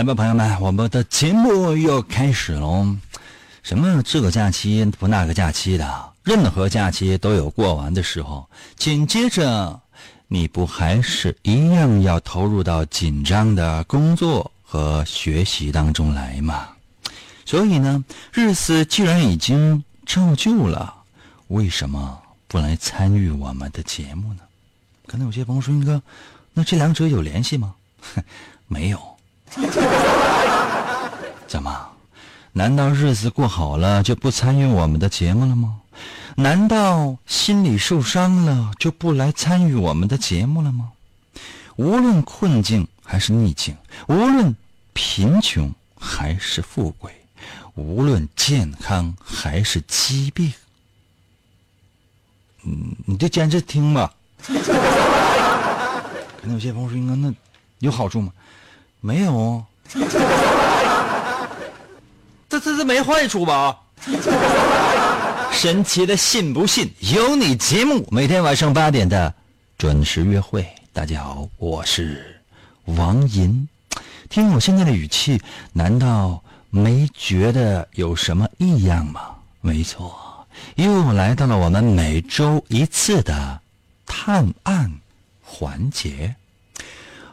来吧，朋友们，我们的节目又开始喽。什么这个假期不那个假期的，任何假期都有过完的时候。紧接着，你不还是一样要投入到紧张的工作和学习当中来吗？所以呢，日子既然已经照旧了，为什么不来参与我们的节目呢？可能有些朋友说：“英哥，那这两者有联系吗？” 没有。怎么？难道日子过好了就不参与我们的节目了吗？难道心里受伤了就不来参与我们的节目了吗？无论困境还是逆境，无论贫穷还是富贵，无论健康还是疾病，嗯，你就坚持听吧。可能有些朋友说：“应该那有好处吗？”没有。这这这没坏处吧？神奇的信不信由你节目，每天晚上八点的准时约会。大家好，我是王银。听我现在的语气，难道没觉得有什么异样吗？没错，又来到了我们每周一次的探案环节。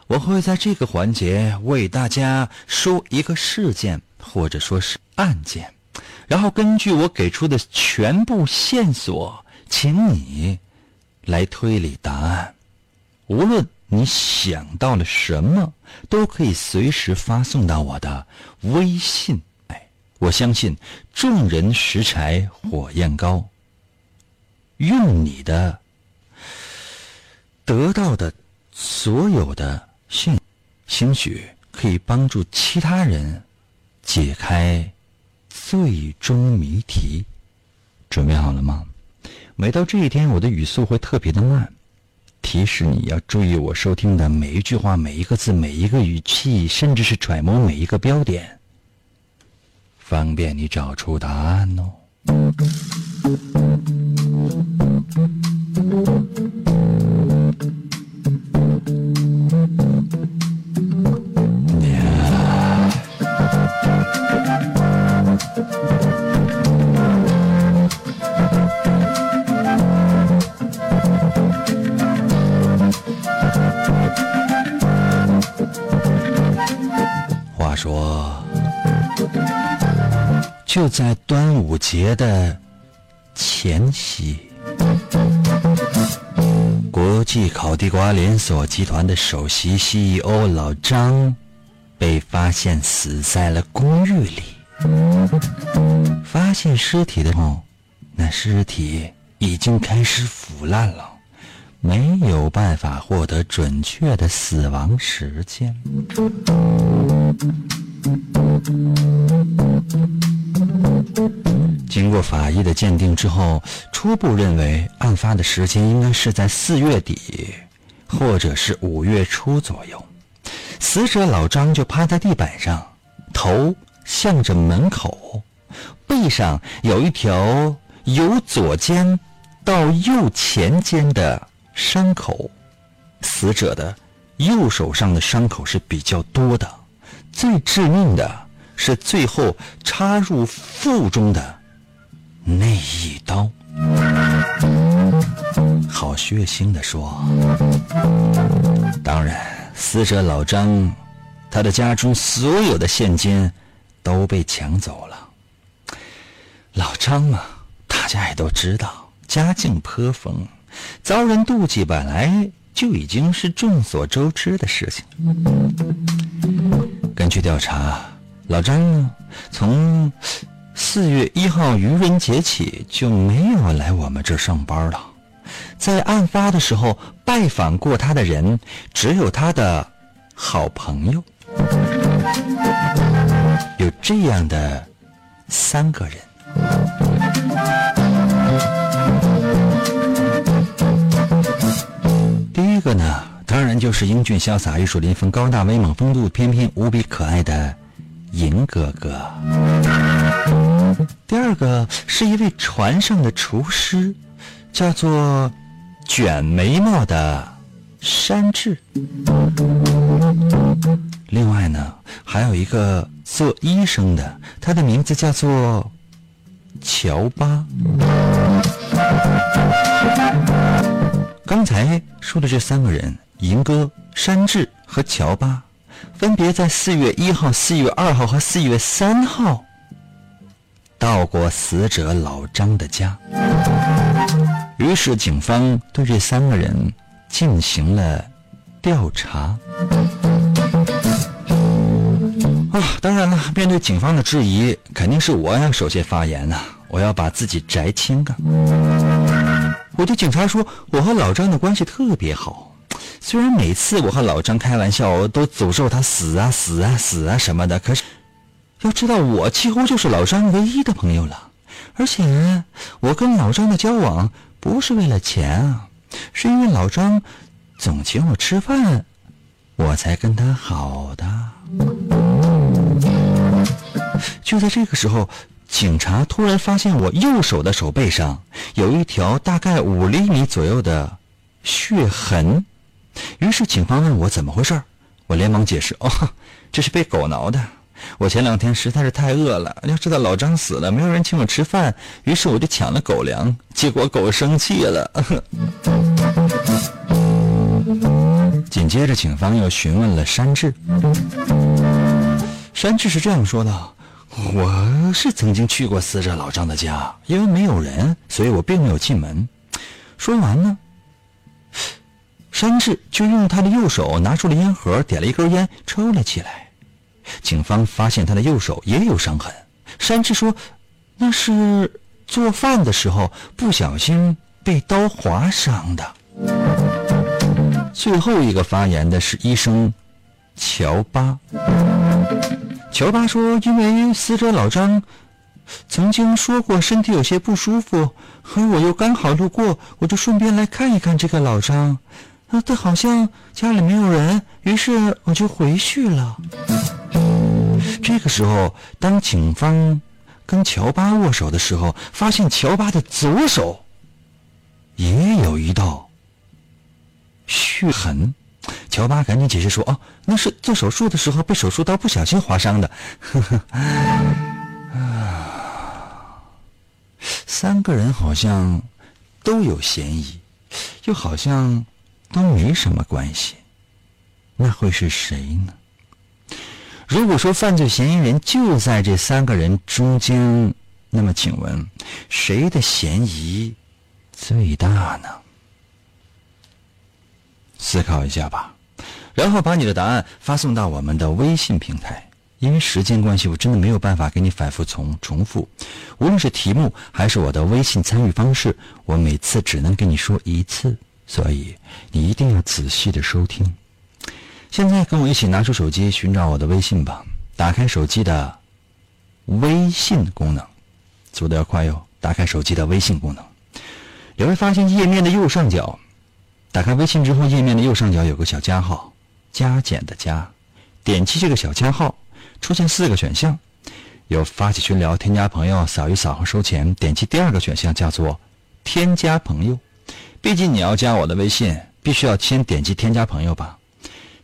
我会在这个环节为大家说一个事件，或者说是案件，然后根据我给出的全部线索，请你来推理答案。无论你想到了什么，都可以随时发送到我的微信。哎，我相信众人拾柴火焰高，用你的得到的所有的。兴，兴许可以帮助其他人解开最终谜题。准备好了吗？每到这一天，我的语速会特别的慢，提示你要注意我收听的每一句话、每一个字、每一个语气，甚至是揣摩每一个标点，方便你找出答案哦。说，就在端午节的前夕，国际烤地瓜连锁集团的首席 CEO 老张被发现死在了公寓里。发现尸体的时候，那尸体已经开始腐烂了，没有办法获得准确的死亡时间。经过法医的鉴定之后，初步认为案发的时间应该是在四月底，或者是五月初左右。死者老张就趴在地板上，头向着门口，背上有一条由左肩到右前肩的伤口。死者的右手上的伤口是比较多的，最致命的是最后插入腹中的那一刀。好血腥的说，当然，死者老张，他的家中所有的现金都被抢走了。老张嘛，大家也都知道，家境颇丰，遭人妒忌本来就已经是众所周知的事情。根据调查，老张呢，从四月一号愚人节起就没有来我们这儿上班了。在案发的时候，拜访过他的人只有他的好朋友，有这样的三个人。这个呢，当然就是英俊潇洒、玉树临风、高大威猛、风度翩翩、无比可爱的银哥哥。第二个是一位船上的厨师。叫做卷眉毛的山治。另外呢，还有一个做医生的，他的名字叫做乔巴。刚才说的这三个人，银哥、山治和乔巴，分别在四月一号、四月二号和四月三号到过死者老张的家。于是，警方对这三个人进行了调查。啊，当然了，面对警方的质疑，肯定是我要首先发言呐，我要把自己摘清啊。我对警察说，我和老张的关系特别好，虽然每次我和老张开玩笑都诅咒他死啊死啊死啊什么的，可是要知道，我几乎就是老张唯一的朋友了，而且我跟老张的交往。不是为了钱啊，是因为老张总请我吃饭，我才跟他好的。就在这个时候，警察突然发现我右手的手背上有一条大概五厘米左右的血痕，于是警方问我怎么回事我连忙解释：“哦，这是被狗挠的。”我前两天实在是太饿了，要知道老张死了，没有人请我吃饭，于是我就抢了狗粮，结果狗生气了。紧接着，警方又询问了山治，山治是这样说的：“我是曾经去过死者老张的家，因为没有人，所以我并没有进门。”说完呢，山治就用他的右手拿出了烟盒，点了一根烟，抽了起来。警方发现他的右手也有伤痕，山治说：“那是做饭的时候不小心被刀划伤的。”最后一个发言的是医生乔巴。乔巴说：“因为死者老张曾经说过身体有些不舒服，而我又刚好路过，我就顺便来看一看这个老张。啊，他好像家里没有人，于是我就回去了。”这个时候，当警方跟乔巴握手的时候，发现乔巴的左手也有一道血痕。乔巴赶紧解释说：“哦，那是做手术的时候被手术刀不小心划伤的。”呵呵啊，三个人好像都有嫌疑，又好像都没什么关系，那会是谁呢？如果说犯罪嫌疑人就在这三个人中间，那么请问谁的嫌疑最大呢？思考一下吧，然后把你的答案发送到我们的微信平台。因为时间关系，我真的没有办法给你反复重重复。无论是题目还是我的微信参与方式，我每次只能跟你说一次，所以你一定要仔细的收听。现在跟我一起拿出手机寻找我的微信吧。打开手机的微信功能，速度要快哟！打开手机的微信功能，你会发现页面的右上角，打开微信之后，页面的右上角有个小加号，加减的加，点击这个小加号，出现四个选项，有发起群聊、添加朋友、扫一扫和收钱。点击第二个选项叫做添加朋友，毕竟你要加我的微信，必须要先点击添加朋友吧。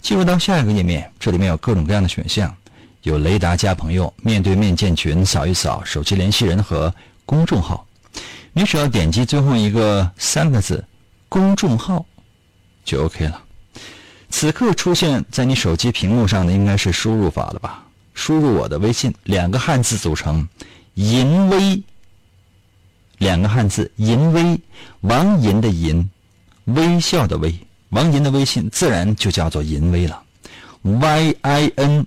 进入到下一个页面，这里面有各种各样的选项，有雷达加朋友、面对面建群、扫一扫、手机联系人和公众号。你只要点击最后一个三个字“公众号”就 OK 了。此刻出现在你手机屏幕上的应该是输入法了吧？输入我的微信，两个汉字组成“淫威”，两个汉字“淫威”，王淫的淫，微笑的微，王淫的微信自然就叫做淫威了。Y I N，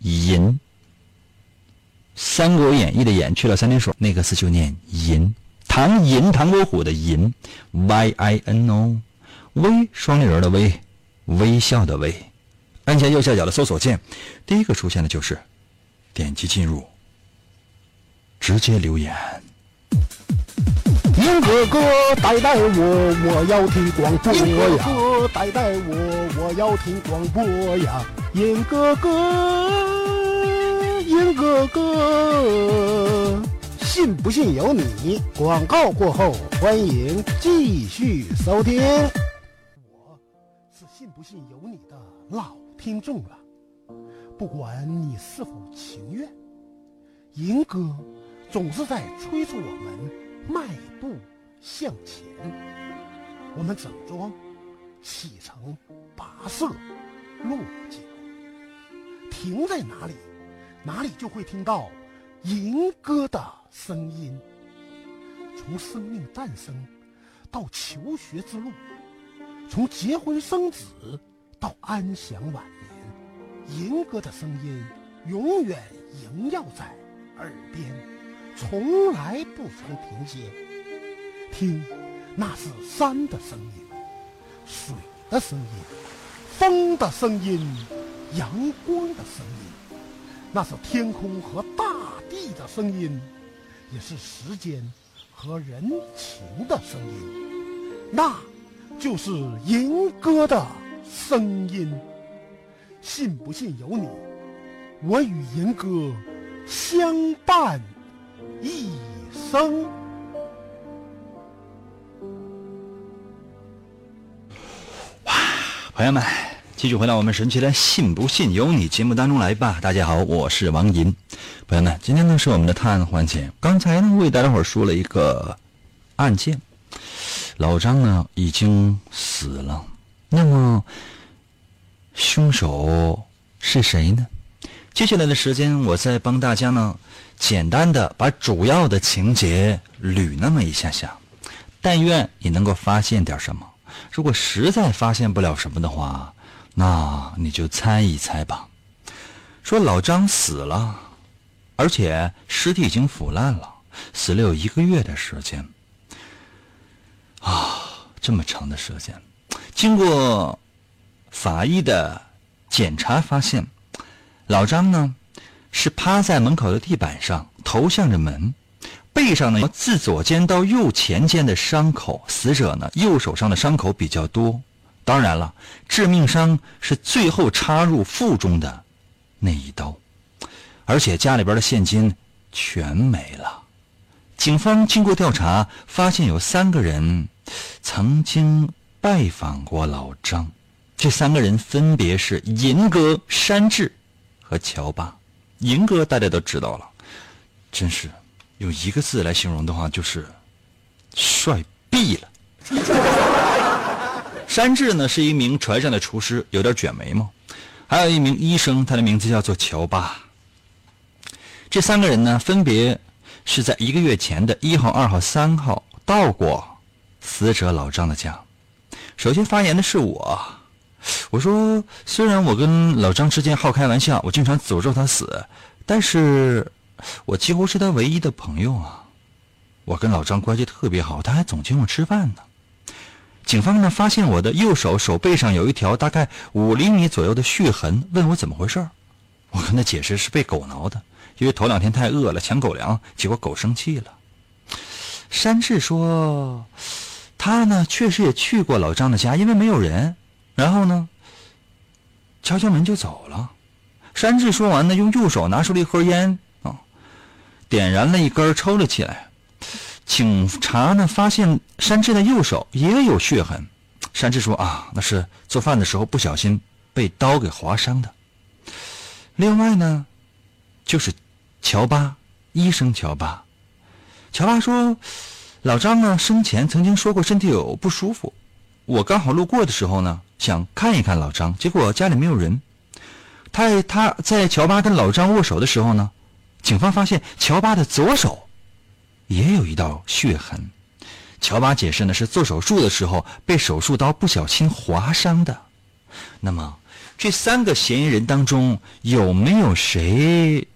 淫，《三国演义》的演去了三点水，那个字就念淫。唐寅，唐伯虎的寅，Y I N 哦微双立人的微，微笑的微。按下右下角的搜索键，第一个出现的就是点击进入，直接留言。银哥哥带带我，我要听广播呀！银哥哥带带我，我要听广播呀！银哥哥，银哥哥，信不信由你。广告过后，欢迎继续收听。听众了，不管你是否情愿，银哥总是在催促我们。迈步向前，我们整装启程，跋涉落脚，停在哪里，哪里就会听到银歌的声音。从生命诞生到求学之路，从结婚生子到安享晚年，吟歌的声音永远萦绕在耳边。从来不曾停歇，听，那是山的声音，水的声音，风的声音，阳光的声音，那是天空和大地的声音，也是时间和人情的声音，那就是银歌的声音。信不信由你，我与银哥相伴。一生，哇！朋友们，继续回到我们神奇的“信不信由你”节目当中来吧。大家好，我是王银。朋友们，今天呢是我们的探案环节。刚才呢为大家伙说了一个案件，老张呢已经死了。那么，凶手是谁呢？接下来的时间，我再帮大家呢。简单的把主要的情节捋那么一下下，但愿你能够发现点什么。如果实在发现不了什么的话，那你就猜一猜吧。说老张死了，而且尸体已经腐烂了，死了有一个月的时间。啊，这么长的时间，经过法医的检查发现，老张呢。是趴在门口的地板上，头向着门，背上呢自左肩到右前肩的伤口。死者呢右手上的伤口比较多，当然了，致命伤是最后插入腹中的那一刀，而且家里边的现金全没了。警方经过调查，发现有三个人曾经拜访过老张，这三个人分别是银哥、山治和乔巴。银哥大家都知道了，真是用一个字来形容的话，就是帅毙了。山治呢是一名船上的厨师，有点卷眉毛；还有一名医生，他的名字叫做乔巴。这三个人呢，分别是在一个月前的一号、二号、三号到过死者老张的家。首先发言的是我。我说，虽然我跟老张之间好开玩笑，我经常诅咒他死，但是我几乎是他唯一的朋友啊。我跟老张关系特别好，他还总请我吃饭呢。警方呢发现我的右手手背上有一条大概五厘米左右的血痕，问我怎么回事我跟他解释是被狗挠的，因为头两天太饿了抢狗粮，结果狗生气了。山治说，他呢确实也去过老张的家，因为没有人。然后呢，敲敲门就走了。山治说完呢，用右手拿出了一盒烟啊，点燃了一根抽了起来。警察呢发现山治的右手也有血痕。山治说啊，那是做饭的时候不小心被刀给划伤的。另外呢，就是乔巴医生乔巴，乔巴说：“老张呢，生前曾经说过身体有不舒服，我刚好路过的时候呢，想看一看老张，结果家里没有人。他他在乔巴跟老张握手的时候呢，警方发现乔巴的左手也有一道血痕。乔巴解释呢，是做手术的时候被手术刀不小心划伤的。那么，这三个嫌疑人当中有没有谁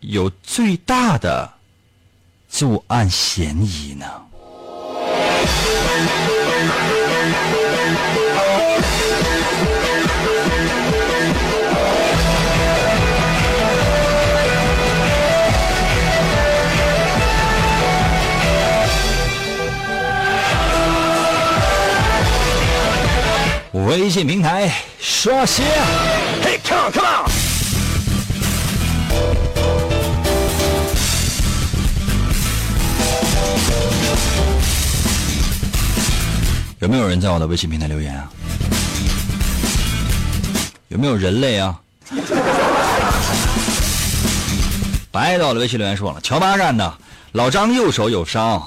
有最大的？”作案嫌疑呢？微信平台刷新，Hey come on come on。有没有人在我的微信平台留言啊？有没有人类啊？白到了微信留言说了，乔巴干的，老张右手有伤，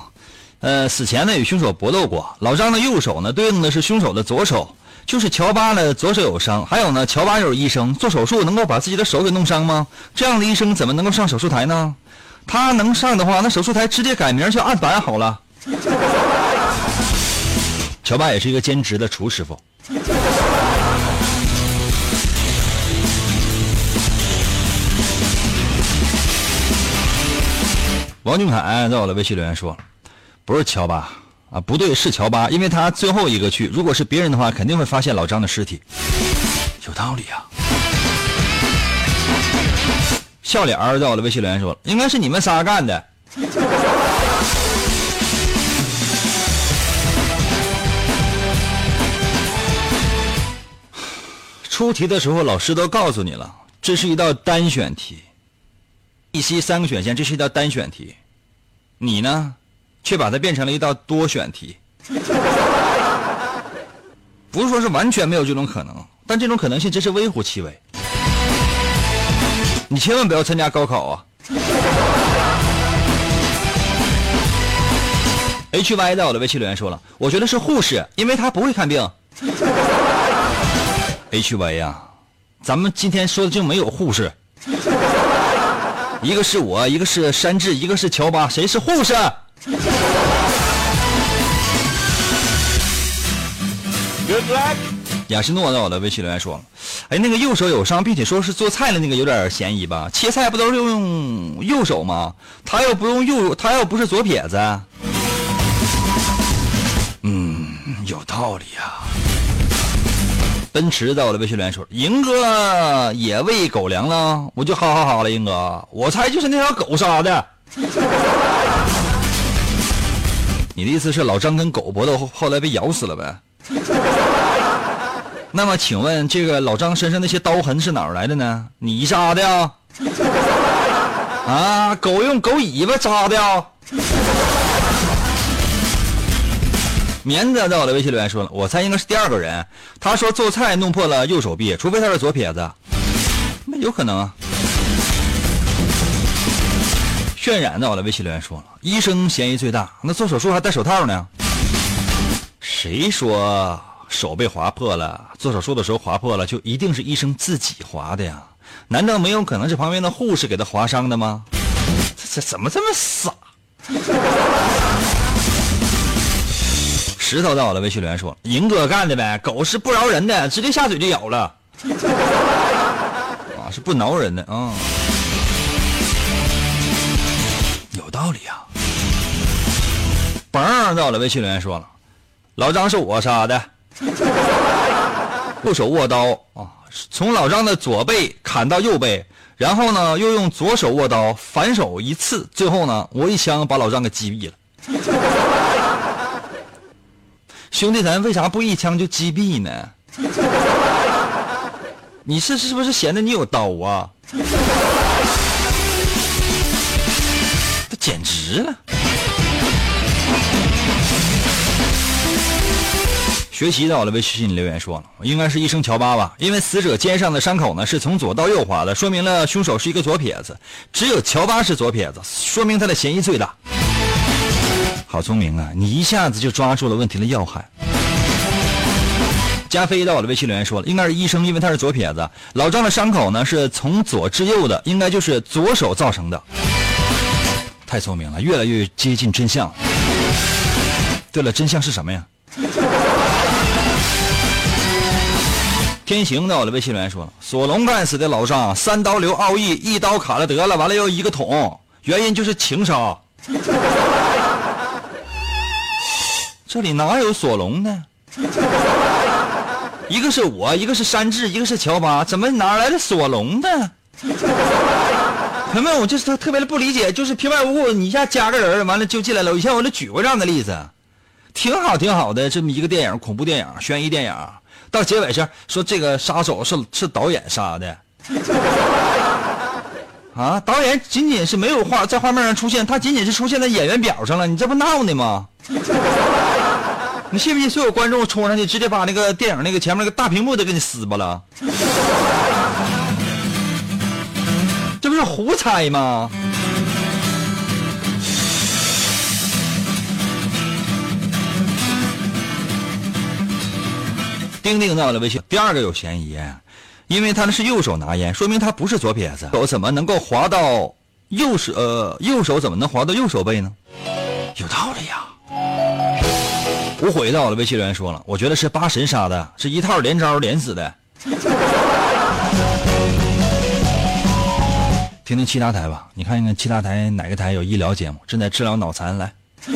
呃，死前呢与凶手搏斗过。老张的右手呢对应的是凶手的左手，就是乔巴呢左手有伤。还有呢，乔巴又是医生，做手术能够把自己的手给弄伤吗？这样的医生怎么能够上手术台呢？他能上的话，那手术台直接改名叫案板好了。乔巴也是一个兼职的厨师傅。王俊凯在我的微信留言说：“不是乔巴啊，不对，是乔巴，因为他最后一个去。如果是别人的话，肯定会发现老张的尸体。有道理啊。”笑脸儿在我的微信留言说：“应该是你们仨干的。”出题的时候，老师都告诉你了，这是一道单选题。一、C 三个选项，这是一道单选题。你呢，却把它变成了一道多选题。不是说是完全没有这种可能，但这种可能性真是微乎其微。你千万不要参加高考啊！H Y 在我的微信留言说了，我觉得是护士，因为他不会看病。H Y 呀，咱们今天说的就没有护士，一个是我，一个是山治，一个是乔巴，谁是护士？雅诗诺在我的微信留言说：“哎，那个右手有伤，并且说是做菜的那个有点嫌疑吧？切菜不都是用右手吗？他又不用右，他又不是左撇子。”嗯，有道理呀。奔驰在我的微信留言说：“英哥也喂狗粮了，我就哈哈哈了。英哥，我猜就是那条狗杀的。你的意思是老张跟狗搏斗后，后来被咬死了呗？那么，请问这个老张身上那些刀痕是哪儿来的呢？你扎的呀？啊，狗用狗尾巴扎的呀？” 棉子在我的微信留言说了，我猜应该是第二个人。他说做菜弄破了右手臂，除非他是左撇子，那有可能啊。渲染在我的微信留言说了，医生嫌疑最大，那做手术还戴手套呢？谁说手被划破了，做手术的时候划破了就一定是医生自己划的呀？难道没有可能是旁边的护士给他划伤的吗？这这怎么这么傻？石头在我的微信留言说：“银哥干的呗，狗是不饶人的，直接下嘴就咬了。啊，是不挠人的啊，道理啊。”嘣，在我的微信留言说了：“老张是我杀的，右手握刀啊，从老张的左背砍到右背，然后呢又用左手握刀反手一刺，最后呢我一枪把老张给击毙了。”兄弟，咱为啥不一枪就击毙呢？你是是不是闲的你有刀啊？简直了！学习在我的微信里留言说了，应该是医生乔巴吧，因为死者肩上的伤口呢是从左到右划的，说明了凶手是一个左撇子。只有乔巴是左撇子，说明他的嫌疑最大。好聪明啊！你一下子就抓住了问题的要害。加菲到我的微信留言说了，应该是医生，因为他是左撇子。老张的伤口呢是从左至右的，应该就是左手造成的。太聪明了，越来越接近真相。对了，真相是什么呀？天行到我的微信留言说了，索隆干死的老张，三刀流奥义，一刀砍了得了，完了又一个捅，原因就是情杀。这里哪有索隆呢？一个是我，一个是山治，一个是乔巴，怎么哪来的索隆呢？朋友们，我就是特别的不理解，就是平白无故你一下加个人，完了就进来了。以前我都举过这样的例子，挺好挺好的这么一个电影，恐怖电影、悬疑电影，到结尾是说这个杀手是是导演杀的，啊，导演仅仅是没有画在画面上出现，他仅仅是出现在演员表上了，你这不闹呢吗？你信不信所有观众冲上去，直接把那个电影那个前面那个大屏幕都给你撕巴了？不是胡猜吗？丁丁到了微信，第二个有嫌疑，因为他那是右手拿烟，说明他不是左撇子。手怎么能够滑到右手？呃，右手怎么能滑到右手背呢？有道理呀。无悔到了，微信留言说了，我觉得是八神杀的，是一套连招连死的。听听其他台吧，你看一看其他台哪个台有医疗节目，正在治疗脑残。来，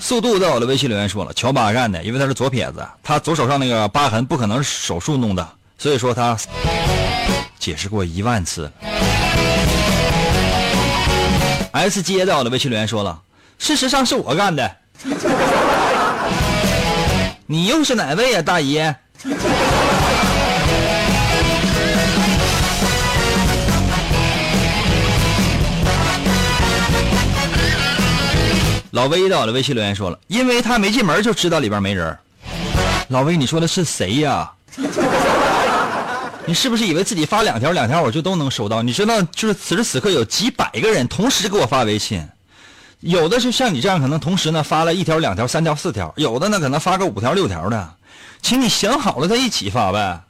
速度在我的，微信留言说了，乔巴干的，因为他是左撇子，他左手上那个疤痕不可能是手术弄的，所以说他解释过一万次。S 街在我的，微信留言说了，事实上是我干的。你又是哪位呀，大爷？老威到了，微信留言说了，因为他没进门就知道里边没人。老威，你说的是谁呀？你是不是以为自己发两条两条我就都能收到？你知道，就是此时此刻有几百个人同时给我发微信。有的是像你这样，可能同时呢发了一条、两条、三条、四条；有的呢可能发个五条、六条的，请你想好了再一起发呗。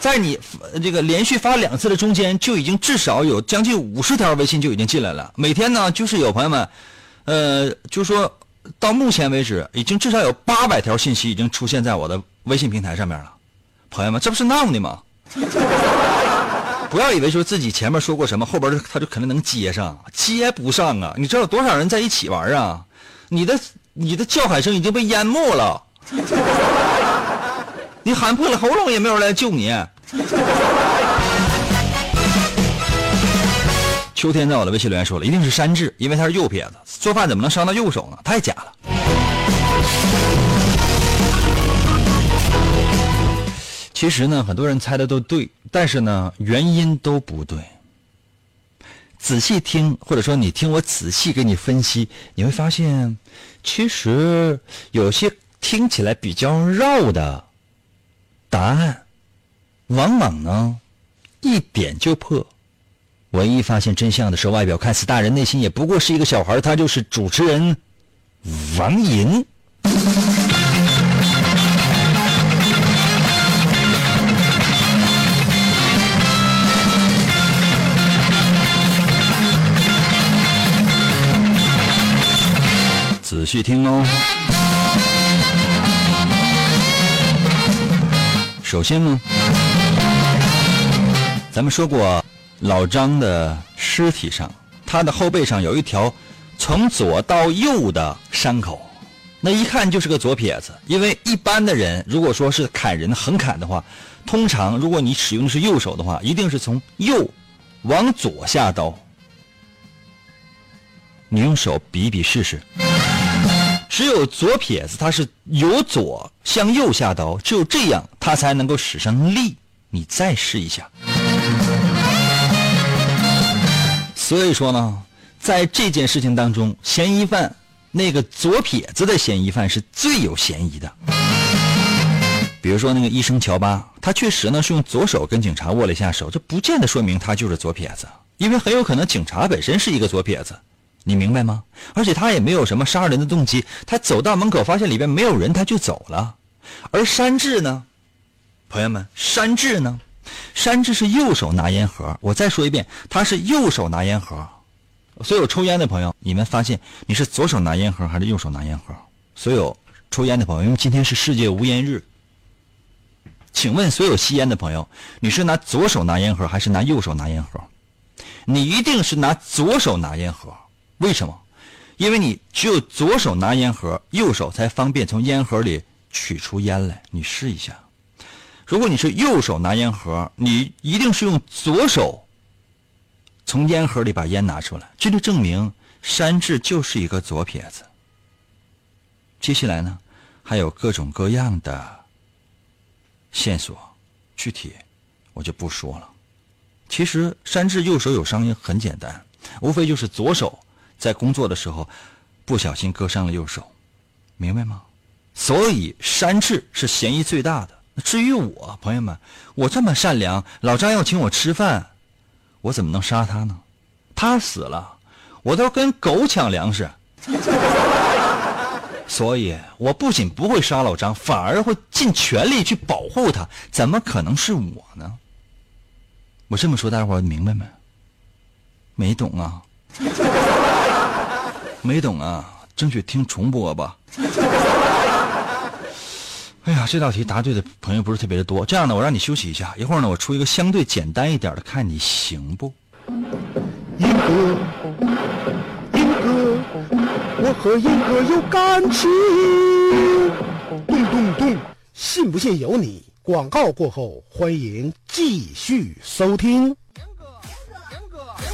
在你这个连续发两次的中间，就已经至少有将近五十条微信就已经进来了。每天呢，就是有朋友们，呃，就说到目前为止，已经至少有八百条信息已经出现在我的微信平台上面了。朋友们，这不是闹呢吗？不要以为说自己前面说过什么，后边他就肯定能接上，接不上啊！你知道有多少人在一起玩啊？你的你的叫喊声已经被淹没了，你喊破了喉咙也没有人来救你。秋天在我的微信留言说了，一定是山治，因为他是右撇子，做饭怎么能伤到右手呢？太假了。其实呢，很多人猜的都对，但是呢，原因都不对。仔细听，或者说你听我仔细给你分析，你会发现，其实有些听起来比较绕的答案，往往呢一点就破。唯一发现真相的时候，外表看似大人，内心也不过是一个小孩。他就是主持人王银。仔细听哦。首先呢，咱们说过，老张的尸体上，他的后背上有一条从左到右的伤口，那一看就是个左撇子。因为一般的人，如果说是砍人横砍的话，通常如果你使用的是右手的话，一定是从右往左下刀。你用手比比试试。只有左撇子，他是由左向右下刀，只有这样，他才能够使上力。你再试一下。所以说呢，在这件事情当中，嫌疑犯那个左撇子的嫌疑犯是最有嫌疑的。比如说那个医生乔巴，他确实呢是用左手跟警察握了一下手，这不见得说明他就是左撇子，因为很有可能警察本身是一个左撇子。你明白吗？而且他也没有什么杀人的动机，他走到门口发现里边没有人，他就走了。而山治呢，朋友们，山治呢，山治是右手拿烟盒。我再说一遍，他是右手拿烟盒。所有抽烟的朋友，你们发现你是左手拿烟盒还是右手拿烟盒？所有抽烟的朋友，因为今天是世界无烟日，请问所有吸烟的朋友，你是拿左手拿烟盒还是拿右手拿烟盒？你一定是拿左手拿烟盒。为什么？因为你只有左手拿烟盒，右手才方便从烟盒里取出烟来。你试一下，如果你是右手拿烟盒，你一定是用左手从烟盒里把烟拿出来，这就证明山治就是一个左撇子。接下来呢，还有各种各样的线索，具体我就不说了。其实山治右手有伤很简单，无非就是左手。在工作的时候，不小心割伤了右手，明白吗？所以山治是嫌疑最大的。至于我，朋友们，我这么善良，老张要请我吃饭，我怎么能杀他呢？他死了，我都跟狗抢粮食。所以我不仅不会杀老张，反而会尽全力去保护他。怎么可能是我呢？我这么说，大伙明白没？没懂啊？没懂啊，争取听重播吧。哎呀，这道题答对的朋友不是特别的多。这样呢，我让你休息一下，一会儿呢，我出一个相对简单一点的，看你行不？英哥，英哥，我和英哥有感情。咚咚咚，信不信由你。广告过后，欢迎继续收听。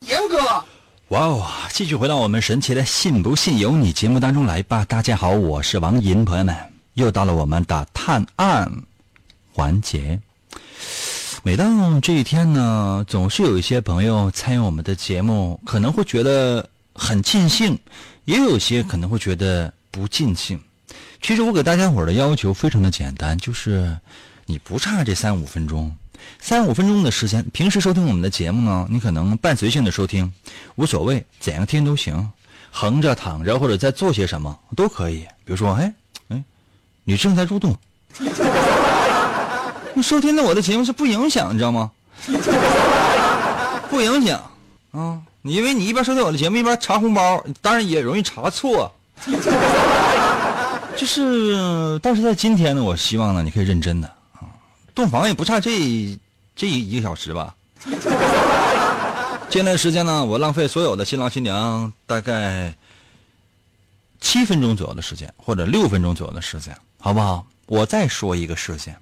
严哥，哇哦！继续回到我们神奇的“信不信由你”节目当中来吧。大家好，我是王银，朋友们，又到了我们的探案环节。每当这一天呢，总是有一些朋友参与我们的节目，可能会觉得很尽兴，也有些可能会觉得不尽兴。其实我给大家伙的要求非常的简单，就是你不差这三五分钟。三五分钟的时间，平时收听我们的节目呢，你可能伴随性的收听，无所谓，怎样听都行，横着、躺着或者在做些什么都可以。比如说，哎，哎，你正在入动，你收听的我的节目是不影响，你知道吗？不影响啊，你因为你一边收听我的节目一边查红包，当然也容易查错。就是，但是在今天呢，我希望呢，你可以认真的。洞房也不差这这一个小时吧。接下来时间呢，我浪费所有的新郎新娘大概七分钟左右的时间，或者六分钟左右的时间，好不好？我再说一个事件，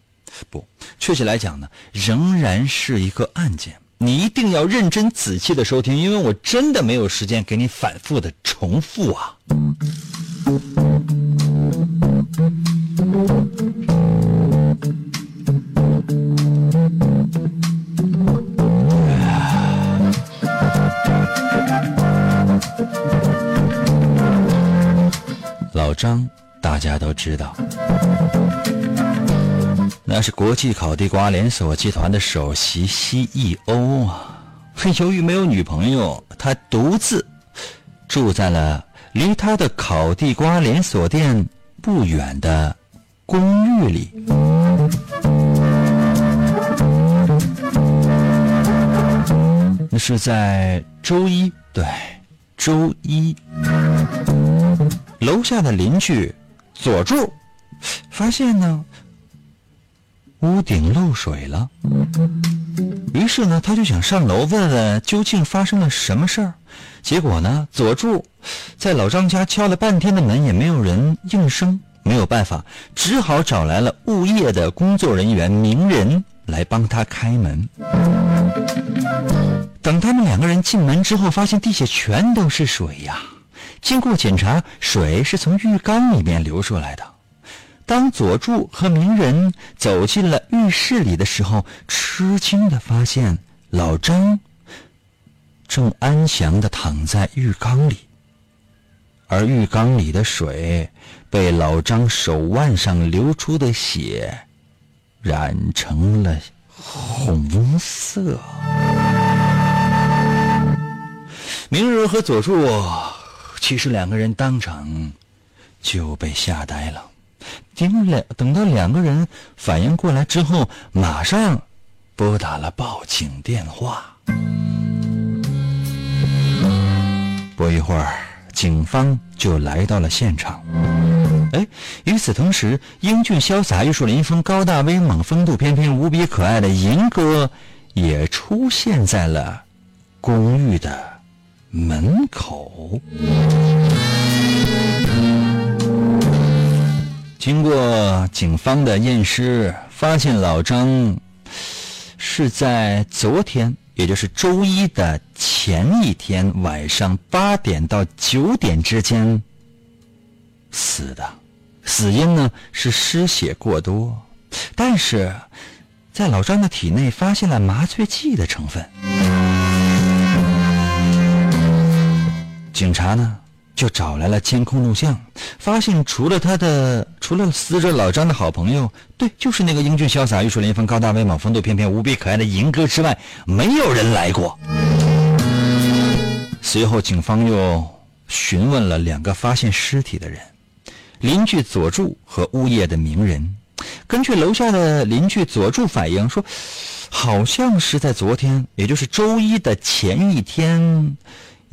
不，确切来讲呢，仍然是一个案件。你一定要认真仔细的收听，因为我真的没有时间给你反复的重复啊。张，大家都知道，那是国际烤地瓜连锁集团的首席 CEO 啊。由于没有女朋友，他独自住在了离他的烤地瓜连锁店不远的公寓里。那是在周一，对，周一。楼下的邻居佐助发现呢，屋顶漏水了。于是呢，他就想上楼问问究竟发生了什么事儿。结果呢，佐助在老张家敲了半天的门，也没有人应声。没有办法，只好找来了物业的工作人员鸣人来帮他开门。等他们两个人进门之后，发现地下全都是水呀。经过检查，水是从浴缸里面流出来的。当佐助和鸣人走进了浴室里的时候，吃惊的发现老张正安详的躺在浴缸里，而浴缸里的水被老张手腕上流出的血染成了红色。鸣人和佐助其实两个人当场就被吓呆了。等两等到两个人反应过来之后，马上拨打了报警电话。不一会儿，警方就来到了现场。哎，与此同时，英俊潇洒、玉树临风、高大威猛、风度翩翩、无比可爱的银哥也出现在了公寓的门口。经过警方的验尸，发现老张是在昨天，也就是周一的前一天晚上八点到九点之间死的，死因呢是失血过多，但是在老张的体内发现了麻醉剂的成分。警察呢？就找来了监控录像，发现除了他的，除了死者老张的好朋友，对，就是那个英俊潇洒、玉树临风、高大威猛、风度翩翩、无比可爱的银哥之外，没有人来过。随后，警方又询问了两个发现尸体的人，邻居佐助和物业的名人。根据楼下的邻居佐助反映说，好像是在昨天，也就是周一的前一天，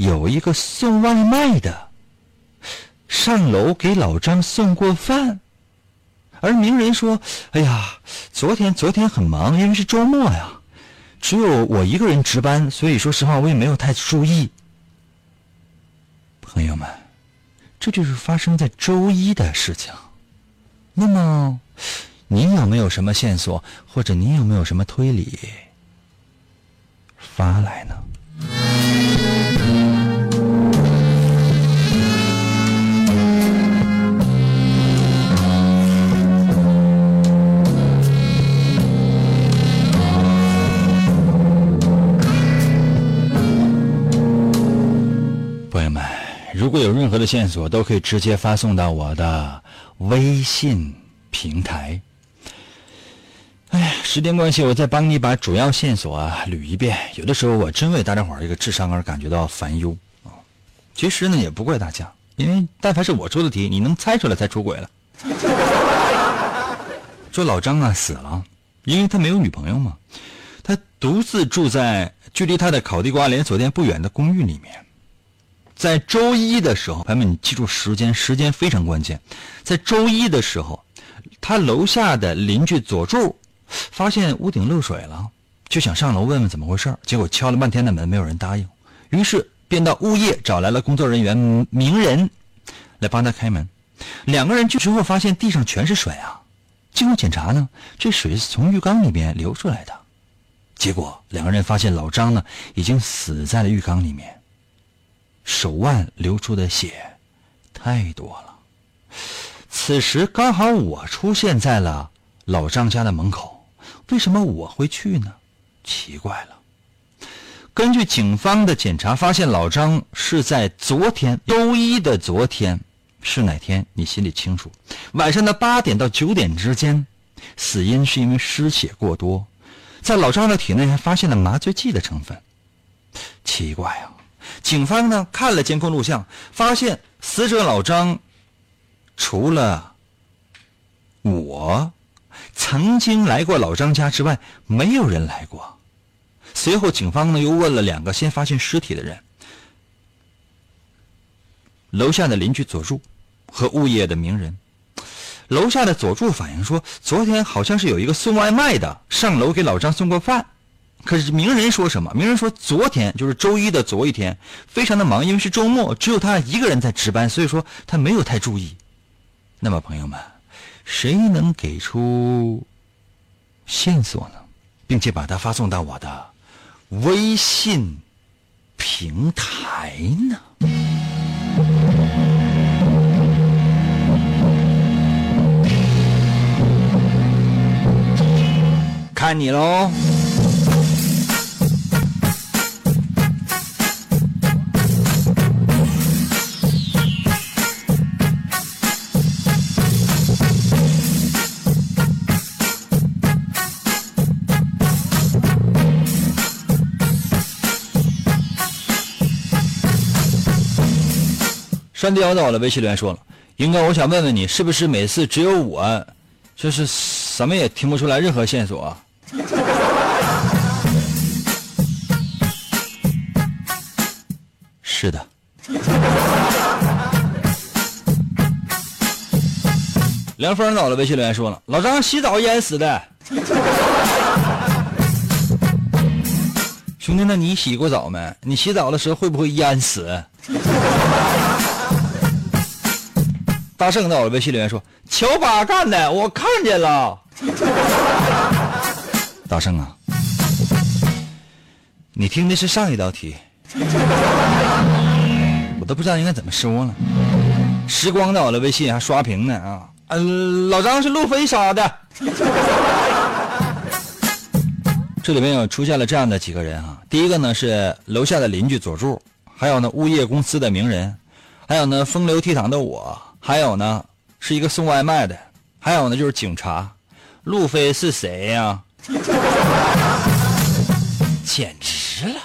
有一个送外卖的。上楼给老张送过饭，而名人说：“哎呀，昨天昨天很忙，因为是周末呀，只有我一个人值班，所以说实话我也没有太注意。”朋友们，这就是发生在周一的事情。那么，您有没有什么线索，或者您有没有什么推理发来呢？如果有任何的线索，都可以直接发送到我的微信平台。哎呀，时间关系，我再帮你把主要线索啊捋一遍。有的时候我真为大家伙这个智商而感觉到烦忧啊。其实呢，也不怪大家，因为但凡是我出的题，你能猜出来才出轨了。说老张啊死了，因为他没有女朋友嘛，他独自住在距离他的烤地瓜连锁店不远的公寓里面。在周一的时候，朋友们，你记住时间，时间非常关键。在周一的时候，他楼下的邻居佐助发现屋顶漏水了，就想上楼问问怎么回事结果敲了半天的门，没有人答应，于是便到物业找来了工作人员鸣人来帮他开门。两个人去之后，发现地上全是水啊！经过检查呢，这水是从浴缸里面流出来的。结果两个人发现老张呢已经死在了浴缸里面。手腕流出的血太多了。此时刚好我出现在了老张家的门口，为什么我会去呢？奇怪了。根据警方的检查，发现老张是在昨天周一的昨天是哪天？你心里清楚。晚上的八点到九点之间，死因是因为失血过多，在老张的体内还发现了麻醉剂的成分。奇怪啊！警方呢看了监控录像，发现死者老张除了我曾经来过老张家之外，没有人来过。随后，警方呢又问了两个先发现尸体的人：楼下的邻居佐助和物业的名人。楼下的佐助反映说，昨天好像是有一个送外卖的上楼给老张送过饭。可是名人说什么？名人说昨天就是周一的昨一天非常的忙因为是周末只有他一个人在值班所以说他没有太注意。那么朋友们谁能给出线索呢？并且把它发送到我的微信平台呢？看你喽山雕到了，微信留言说了：“英哥，我想问问你，是不是每次只有我，就是什么也听不出来任何线索？”是的。梁峰到了，微信留言说了：“老张洗澡淹死的。”兄弟，那你洗过澡没？你洗澡的时候会不会淹死？大圣到了，微信留言说：“乔巴干的，我看见了。”大圣啊，你听的是上一道题，我都不知道应该怎么说了。时光到了，微信还刷屏呢啊！嗯，老张是路飞杀的。这里面有出现了这样的几个人啊，第一个呢是楼下的邻居佐助，还有呢物业公司的名人，还有呢风流倜傥的我。还有呢，是一个送外卖的，还有呢就是警察，路飞是谁呀？简直了！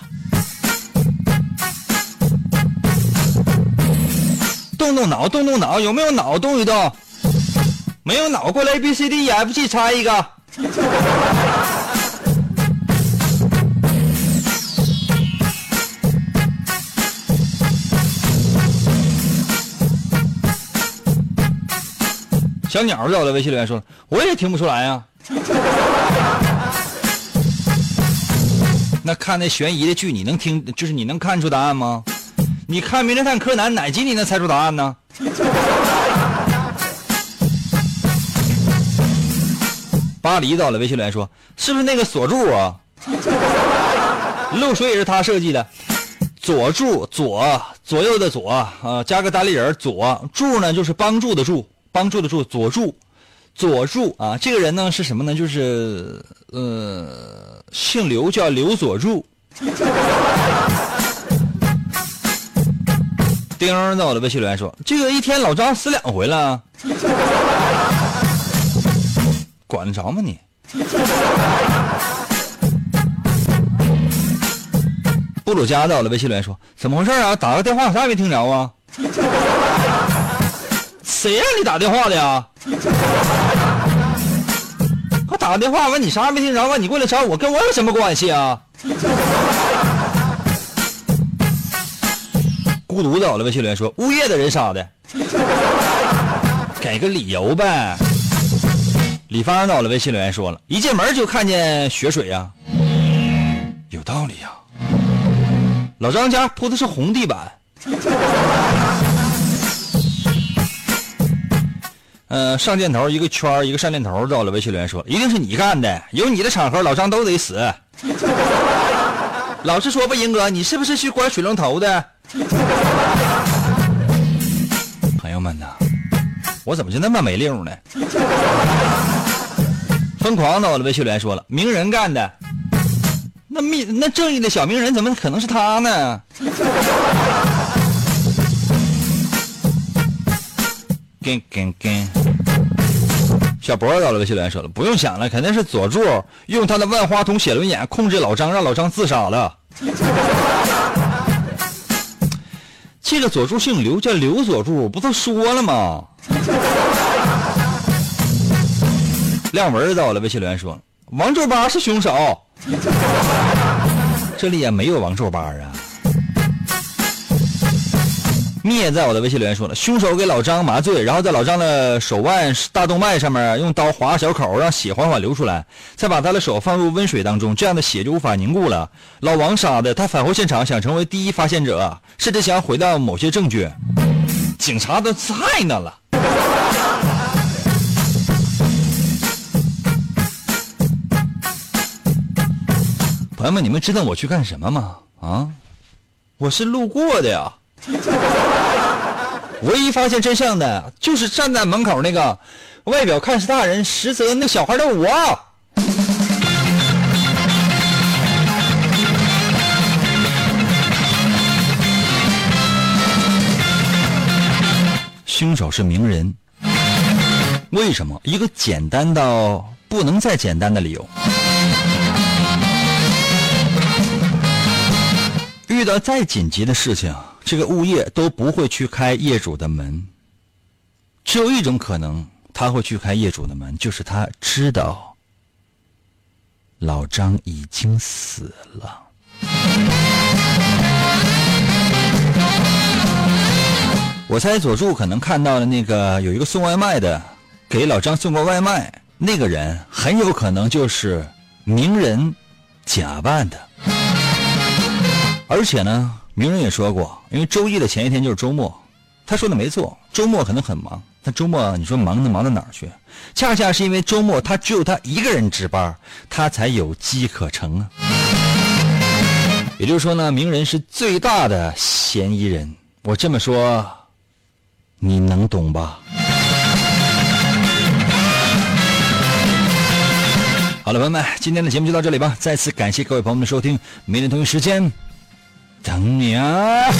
动动脑，动动脑，有没有脑动一动？没有脑过来，A B C D E F G 猜一个。小鸟在我的微信留言说：“我也听不出来呀。那看那悬疑的剧，你能听，就是你能看出答案吗？你看《名侦探柯南》哪集你能猜出答案呢？巴黎到了，微信留言说：“是不是那个锁柱啊？漏水也是他设计的。左柱左左右的左啊，加个单立人左柱呢，就是帮助的助。”帮助的助，佐助，佐助啊，这个人呢是什么呢？就是呃，姓刘，叫刘佐助。丁在我的微信留言说：“这个一天老张死两回了，管得着吗你？” 布鲁加在我的微信留言说：“怎么回事啊？打个电话啥也没听着啊？”谁让你打电话的呀？我打个电话问你啥也没听着，问你过来找我，跟我有什么关系啊？孤独的，了微信留言说物业的人杀的，给个理由呗。李芳到了，微信留言说了一进门就看见血水呀，有道理呀。老张家铺的是红地板。嗯，上箭头一个圈一个上箭头，到了。微信留言说：“一定是你干的，有你的场合，老张都得死。”老实说吧，英哥，你是不是去关水龙头的？朋友们呐，我怎么就那么没溜呢？疯狂的，我的微信留言说了：“名人干的，那密那正义的小名人怎么可能是他呢？”跟跟跟，小博到了，微信留言说了，不用想了，肯定是佐助用他的万花筒写轮眼控制老张，让老张自杀了。这个佐助姓刘，叫刘佐助，不都说了吗？亮文到了，微信留言说，王皱八是凶手，这里也没有王皱八啊。灭在我的微信留言说了，凶手给老张麻醉，然后在老张的手腕大动脉上面用刀划小口，让血缓缓流出来，再把他的手放入温水当中，这样的血就无法凝固了。老王杀的，他返回现场想成为第一发现者，甚至想毁掉某些证据。警察都太那了。朋友们，你们知道我去干什么吗？啊，我是路过的呀。唯一发现真相的就是站在门口那个外表看似大人实则那小孩的我凶手是名人为什么？一个简单到不能再简单的理由。遇到再紧急的事情这个物业都不会去开业主的门。只有一种可能，他会去开业主的门，就是他知道老张已经死了。我猜佐助可能看到了那个有一个送外卖的，给老张送过外卖，那个人很有可能就是名人假扮的。而且呢，名人也说过，因为周一的前一天就是周末，他说的没错，周末可能很忙。但周末你说忙能忙到哪儿去？恰恰是因为周末他只有他一个人值班，他才有机可乘啊。也就是说呢，名人是最大的嫌疑人。我这么说，你能懂吧？好了，朋友们，今天的节目就到这里吧。再次感谢各位朋友们的收听，明天同一时间。等你啊！